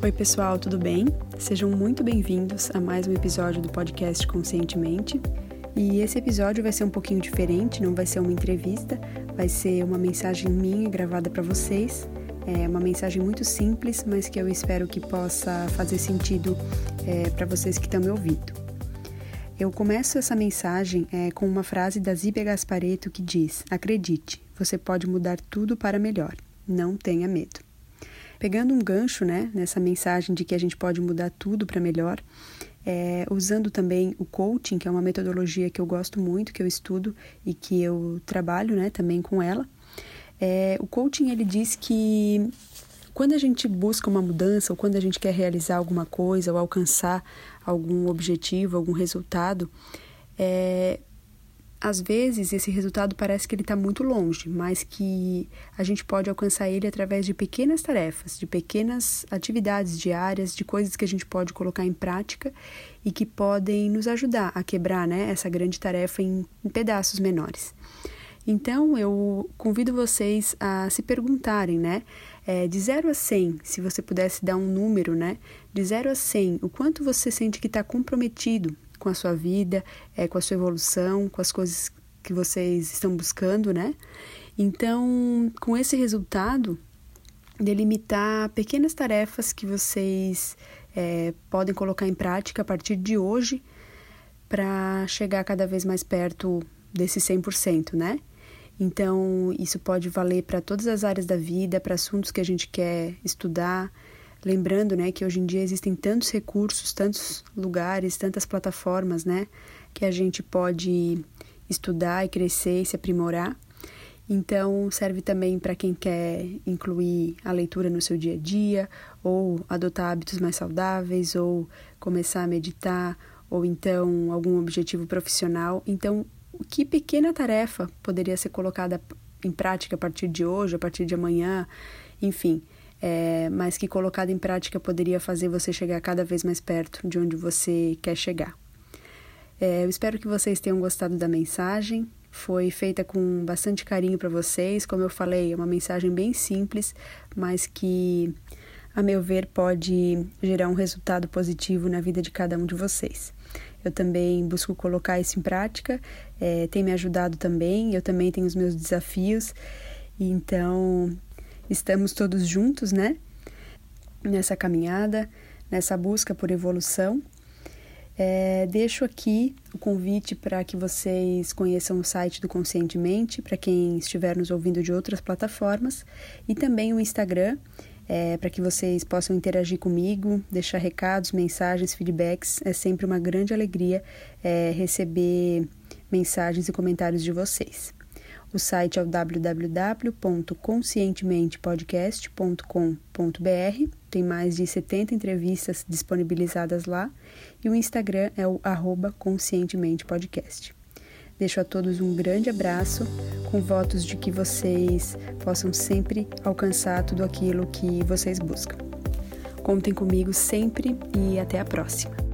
Oi, pessoal, tudo bem? Sejam muito bem-vindos a mais um episódio do podcast Conscientemente. E esse episódio vai ser um pouquinho diferente, não vai ser uma entrevista, vai ser uma mensagem minha gravada para vocês. É uma mensagem muito simples, mas que eu espero que possa fazer sentido é, para vocês que estão me ouvindo. Eu começo essa mensagem é, com uma frase da Zíbia Gaspareto que diz: Acredite, você pode mudar tudo para melhor. Não tenha medo. Pegando um gancho né, nessa mensagem de que a gente pode mudar tudo para melhor, é, usando também o coaching, que é uma metodologia que eu gosto muito, que eu estudo e que eu trabalho né, também com ela. É, o coaching ele diz que quando a gente busca uma mudança ou quando a gente quer realizar alguma coisa ou alcançar algum objetivo, algum resultado, é, às vezes esse resultado parece que ele está muito longe, mas que a gente pode alcançar ele através de pequenas tarefas, de pequenas atividades diárias, de coisas que a gente pode colocar em prática e que podem nos ajudar a quebrar né, essa grande tarefa em, em pedaços menores. Então eu convido vocês a se perguntarem, né? É, de 0 a 100, se você pudesse dar um número, né? De 0 a 100, o quanto você sente que está comprometido com a sua vida, é, com a sua evolução, com as coisas que vocês estão buscando, né? Então, com esse resultado, delimitar pequenas tarefas que vocês é, podem colocar em prática a partir de hoje para chegar cada vez mais perto desse 100%, né? Então, isso pode valer para todas as áreas da vida, para assuntos que a gente quer estudar, Lembrando, né, que hoje em dia existem tantos recursos, tantos lugares, tantas plataformas, né, que a gente pode estudar e crescer e se aprimorar. Então, serve também para quem quer incluir a leitura no seu dia a dia, ou adotar hábitos mais saudáveis, ou começar a meditar, ou então algum objetivo profissional. Então, que pequena tarefa poderia ser colocada em prática a partir de hoje, a partir de amanhã, enfim é, mas que colocado em prática poderia fazer você chegar cada vez mais perto de onde você quer chegar. É, eu espero que vocês tenham gostado da mensagem. Foi feita com bastante carinho para vocês. Como eu falei, é uma mensagem bem simples, mas que, a meu ver, pode gerar um resultado positivo na vida de cada um de vocês. Eu também busco colocar isso em prática, é, tem me ajudado também. Eu também tenho os meus desafios, então estamos todos juntos, né? Nessa caminhada, nessa busca por evolução. É, deixo aqui o convite para que vocês conheçam o site do Conscientemente, para quem estiver nos ouvindo de outras plataformas, e também o Instagram, é, para que vocês possam interagir comigo, deixar recados, mensagens, feedbacks. É sempre uma grande alegria é, receber mensagens e comentários de vocês. O site é o www.conscientementepodcast.com.br. Tem mais de 70 entrevistas disponibilizadas lá. E o Instagram é o conscientementepodcast. Deixo a todos um grande abraço, com votos de que vocês possam sempre alcançar tudo aquilo que vocês buscam. Contem comigo sempre e até a próxima.